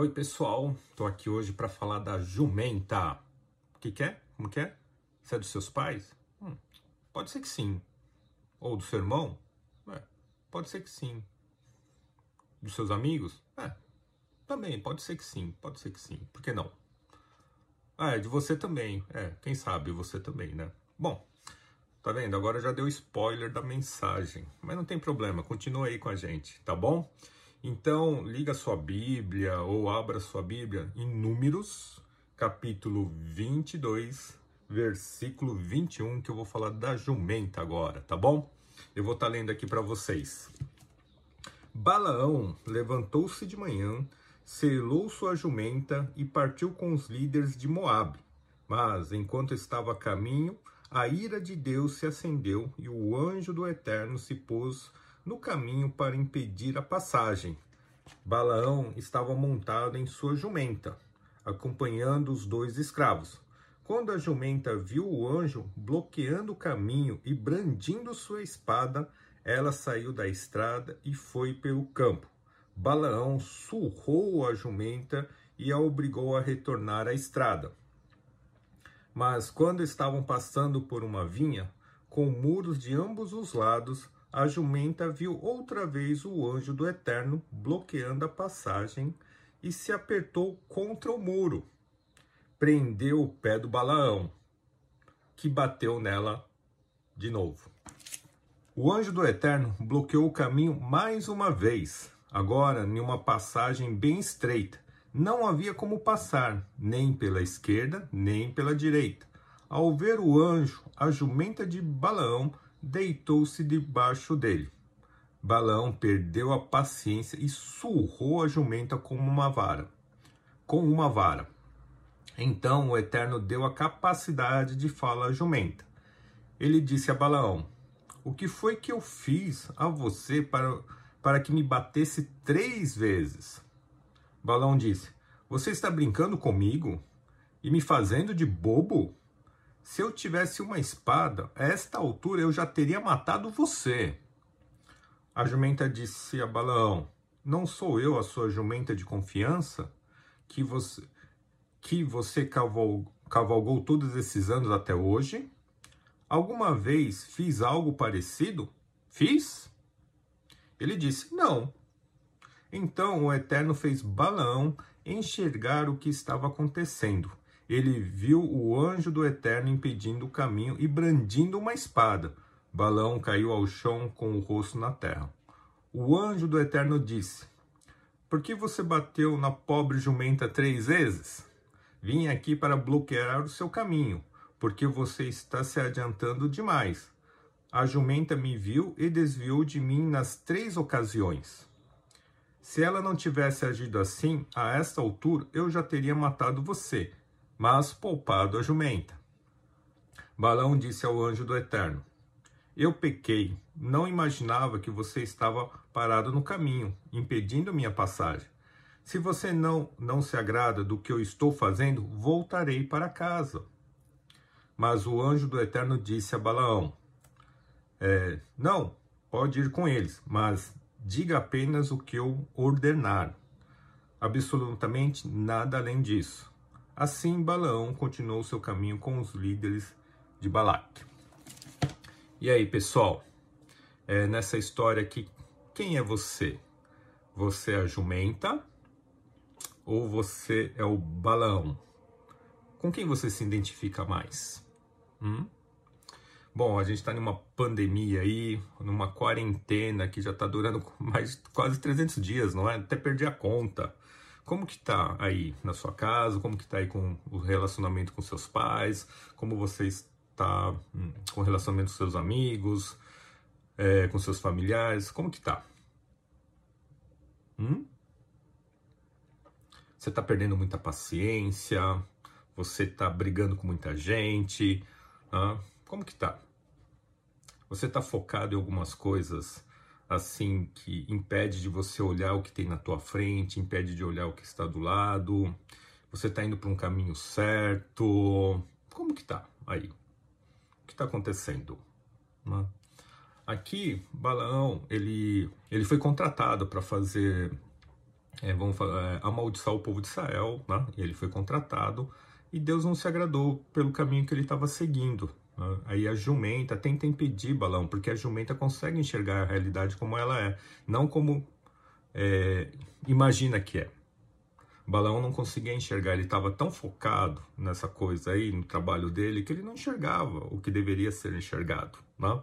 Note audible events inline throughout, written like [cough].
Oi, pessoal. Tô aqui hoje para falar da jumenta. O que, que é? Como que é? Você é dos seus pais? Hum, pode ser que sim. Ou do seu irmão? É, pode ser que sim. Dos seus amigos? É, também, pode ser que sim. Pode ser que sim. Por que não? Ah, é de você também. É, quem sabe você também, né? Bom, tá vendo? Agora já deu spoiler da mensagem. Mas não tem problema, continua aí com a gente, tá bom? Então, liga sua Bíblia ou abra sua Bíblia em Números, capítulo 22, versículo 21, que eu vou falar da jumenta agora, tá bom? Eu vou estar tá lendo aqui para vocês. Balaão levantou-se de manhã, selou sua jumenta e partiu com os líderes de Moabe. Mas, enquanto estava a caminho, a ira de Deus se acendeu e o anjo do Eterno se pôs no caminho para impedir a passagem. Balaão estava montado em sua jumenta, acompanhando os dois escravos. Quando a jumenta viu o anjo bloqueando o caminho e brandindo sua espada, ela saiu da estrada e foi pelo campo. Balaão surrou a jumenta e a obrigou a retornar à estrada. Mas quando estavam passando por uma vinha, com muros de ambos os lados, a jumenta viu outra vez o anjo do Eterno bloqueando a passagem e se apertou contra o muro. Prendeu o pé do Balaão, que bateu nela de novo. O anjo do Eterno bloqueou o caminho mais uma vez, agora em uma passagem bem estreita. Não havia como passar, nem pela esquerda, nem pela direita. Ao ver o anjo, a jumenta de Balaão deitou-se debaixo dele. Balaão perdeu a paciência e surrou a jumenta com uma vara. Com uma vara. Então o Eterno deu a capacidade de fala à jumenta. Ele disse a Balaão: O que foi que eu fiz a você para, para que me batesse três vezes? Balaão disse: Você está brincando comigo e me fazendo de bobo? Se eu tivesse uma espada, a esta altura eu já teria matado você. A jumenta disse a Balaão: Não sou eu a sua jumenta de confiança que você que você cavalgou, cavalgou todos esses anos até hoje? Alguma vez fiz algo parecido? Fiz? Ele disse: Não. Então o Eterno fez Balaão enxergar o que estava acontecendo ele viu o anjo do Eterno impedindo o caminho e brandindo uma espada. Balão caiu ao chão com o rosto na terra. O anjo do Eterno disse: Por que você bateu na pobre jumenta três vezes? Vim aqui para bloquear o seu caminho, porque você está se adiantando demais. A jumenta me viu e desviou de mim nas três ocasiões. Se ela não tivesse agido assim, a esta altura eu já teria matado você mas poupado a jumenta. Balão disse ao anjo do Eterno: Eu pequei, não imaginava que você estava parado no caminho, impedindo minha passagem. Se você não, não se agrada do que eu estou fazendo, voltarei para casa. Mas o anjo do Eterno disse a Balaão: é, Não, pode ir com eles, mas diga apenas o que eu ordenar. Absolutamente nada além disso. Assim, Balaão continuou seu caminho com os líderes de Balac. E aí, pessoal, é, nessa história aqui, quem é você? Você é a jumenta ou você é o Balaão? Com quem você se identifica mais? Hum? Bom, a gente está numa pandemia aí, numa quarentena que já está durando [laughs] mais quase 300 dias, não é? Até perdi a conta. Como que tá aí na sua casa? Como que tá aí com o relacionamento com seus pais? Como você está hum, com o relacionamento com seus amigos? É, com seus familiares? Como que tá? Hum? Você está perdendo muita paciência? Você está brigando com muita gente? Ah, como que tá? Você está focado em algumas coisas assim que impede de você olhar o que tem na tua frente, impede de olhar o que está do lado. Você está indo para um caminho certo? Como que tá aí? O que está acontecendo? Né? Aqui, Balaão, ele, ele foi contratado para fazer é, vamos falar, é, amaldiçoar o povo de Israel, né? Ele foi contratado e Deus não se agradou pelo caminho que ele estava seguindo. Né? Aí a jumenta tenta impedir Balão, porque a jumenta consegue enxergar a realidade como ela é, não como é, imagina que é. Balão não conseguia enxergar, ele estava tão focado nessa coisa aí, no trabalho dele, que ele não enxergava o que deveria ser enxergado. Né?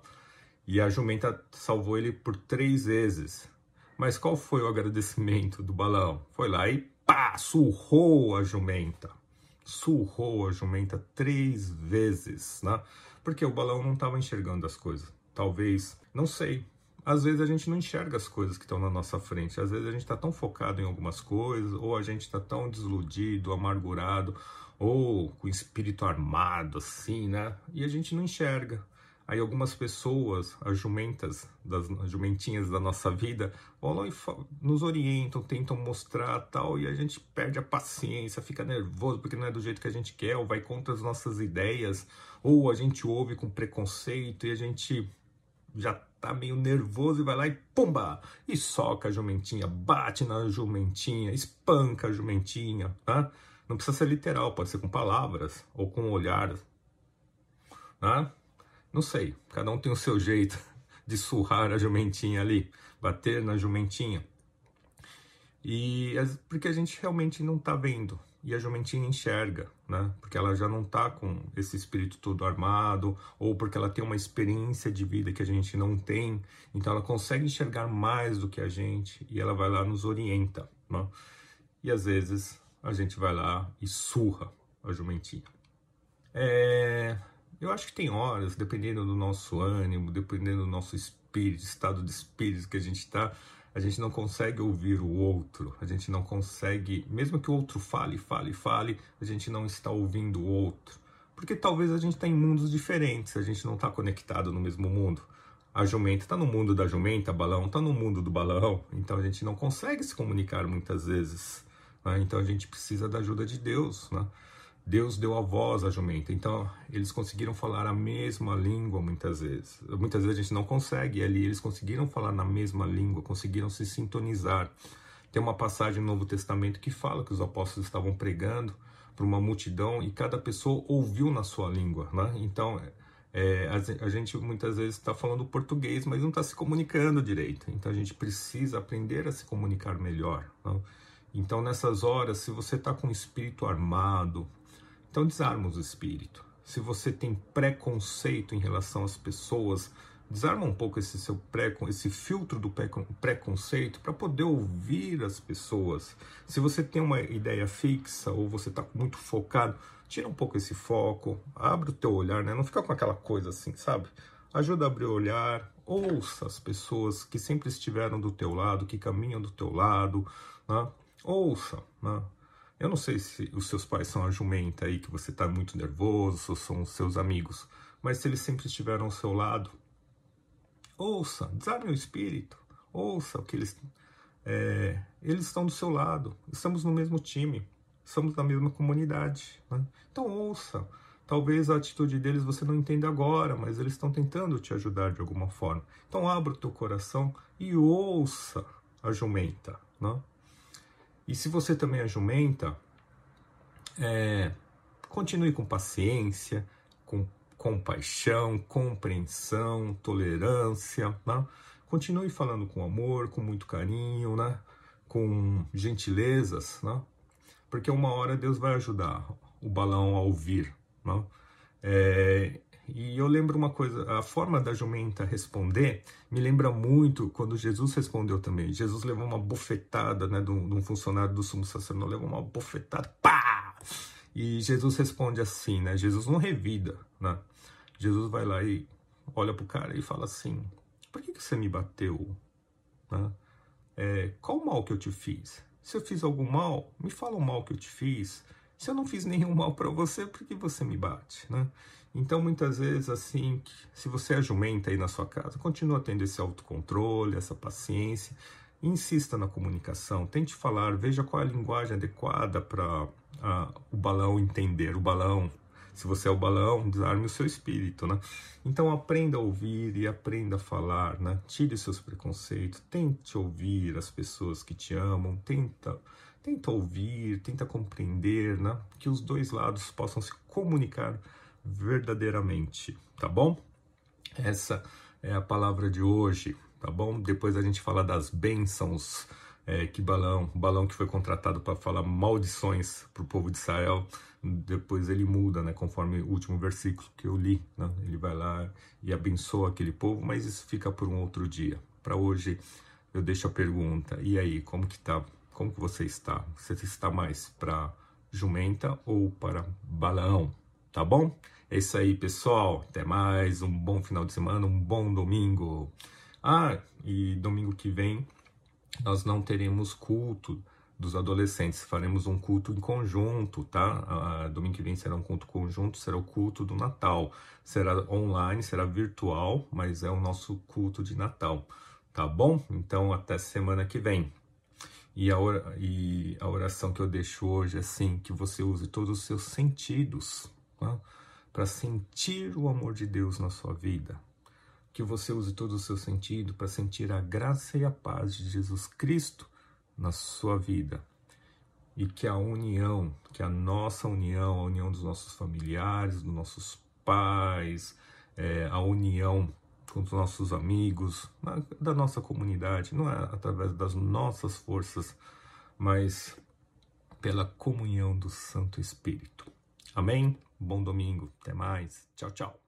E a jumenta salvou ele por três vezes. Mas qual foi o agradecimento do Balão? Foi lá e pá, surrou a jumenta. Surrou a jumenta três vezes, né? Porque o Balão não estava enxergando as coisas. Talvez, não sei, às vezes a gente não enxerga as coisas que estão na nossa frente. Às vezes a gente está tão focado em algumas coisas, ou a gente está tão desiludido, amargurado, ou com o espírito armado, assim, né? E a gente não enxerga. Aí algumas pessoas, as jumentas, das, as jumentinhas da nossa vida, vão e nos orientam, tentam mostrar tal, e a gente perde a paciência, fica nervoso porque não é do jeito que a gente quer, ou vai contra as nossas ideias, ou a gente ouve com preconceito e a gente já tá meio nervoso e vai lá e pumba! E soca a jumentinha, bate na jumentinha, espanca a jumentinha, tá? Não precisa ser literal, pode ser com palavras ou com olhares, tá? Não sei, cada um tem o seu jeito de surrar a jumentinha ali, bater na jumentinha. E porque a gente realmente não tá vendo, e a jumentinha enxerga, né? Porque ela já não tá com esse espírito todo armado, ou porque ela tem uma experiência de vida que a gente não tem, então ela consegue enxergar mais do que a gente e ela vai lá nos orienta, né? E às vezes a gente vai lá e surra a jumentinha. É... Eu acho que tem horas, dependendo do nosso ânimo, dependendo do nosso espírito, estado de espírito que a gente está, a gente não consegue ouvir o outro, a gente não consegue, mesmo que o outro fale, fale, fale, a gente não está ouvindo o outro. Porque talvez a gente está em mundos diferentes, a gente não está conectado no mesmo mundo. A jumenta está no mundo da jumenta, balão está no mundo do balão, então a gente não consegue se comunicar muitas vezes. Né? Então a gente precisa da ajuda de Deus. Né? Deus deu a voz à jumenta. Então, eles conseguiram falar a mesma língua muitas vezes. Muitas vezes a gente não consegue, ali eles conseguiram falar na mesma língua, conseguiram se sintonizar. Tem uma passagem no Novo Testamento que fala que os apóstolos estavam pregando para uma multidão e cada pessoa ouviu na sua língua. Né? Então, é, a gente muitas vezes está falando português, mas não está se comunicando direito. Então, a gente precisa aprender a se comunicar melhor. Né? Então, nessas horas, se você está com o espírito armado, então desarma o espírito. Se você tem preconceito em relação às pessoas, desarma um pouco esse seu pré, esse filtro do preconceito para poder ouvir as pessoas. Se você tem uma ideia fixa ou você está muito focado, tira um pouco esse foco, abre o teu olhar, né? Não fica com aquela coisa assim, sabe? Ajuda a abrir o olhar, ouça as pessoas que sempre estiveram do teu lado, que caminham do teu lado, né? Ouça, né? Eu não sei se os seus pais são a jumenta aí, que você está muito nervoso, ou são os seus amigos, mas se eles sempre estiveram ao seu lado, ouça, desarme o espírito, ouça o que eles. É, eles estão do seu lado, estamos no mesmo time, estamos na mesma comunidade. Né? Então ouça. Talvez a atitude deles você não entenda agora, mas eles estão tentando te ajudar de alguma forma. Então abra o teu coração e ouça a jumenta. Né? E se você também é jumenta, é, continue com paciência, com compaixão, compreensão, tolerância, né? Continue falando com amor, com muito carinho, né? Com gentilezas, né? Porque uma hora Deus vai ajudar o balão a ouvir, né? É, eu lembro uma coisa, a forma da jumenta responder me lembra muito quando Jesus respondeu também. Jesus levou uma bofetada, né, de um, de um funcionário do sumo sacerdote, levou uma bofetada, pá! E Jesus responde assim, né? Jesus não revida, né? Jesus vai lá e olha pro cara e fala assim: Por que, que você me bateu? Né? É, qual o mal que eu te fiz? Se eu fiz algum mal, me fala o mal que eu te fiz. Se eu não fiz nenhum mal para você, por que você me bate, né? Então, muitas vezes, assim, se você é jumenta aí na sua casa, continua tendo esse autocontrole, essa paciência, insista na comunicação, tente falar, veja qual é a linguagem adequada para o balão entender, o balão Se você é o balão, desarme o seu espírito, né? Então aprenda a ouvir e aprenda a falar, né? Tire seus preconceitos, tente ouvir as pessoas que te amam, tenta, tenta ouvir, tenta compreender, né? Que os dois lados possam se comunicar verdadeiramente, tá bom? Essa é a palavra de hoje, tá bom? Depois a gente fala das bênçãos é, que balão, balão que foi contratado para falar maldições para o povo de Israel, depois ele muda, né, conforme o último versículo que eu li, né, ele vai lá e abençoa aquele povo, mas isso fica por um outro dia. Para hoje eu deixo a pergunta, e aí, como que tá? Como que você está? Você está mais para jumenta ou para balão? Tá bom? É isso aí, pessoal. Até mais. Um bom final de semana, um bom domingo. Ah, e domingo que vem nós não teremos culto dos adolescentes, faremos um culto em conjunto, tá? domingo que vem será um culto conjunto, será o culto do Natal. Será online, será virtual, mas é o nosso culto de Natal, tá bom? Então até semana que vem. E a, e a oração que eu deixo hoje é assim, que você use todos os seus sentidos tá? para sentir o amor de Deus na sua vida que você use todo o seu sentido para sentir a graça e a paz de Jesus Cristo na sua vida. E que a união, que a nossa união, a união dos nossos familiares, dos nossos pais, é, a união com os nossos amigos, da nossa comunidade, não é através das nossas forças, mas pela comunhão do Santo Espírito. Amém? Bom domingo, até mais. Tchau, tchau.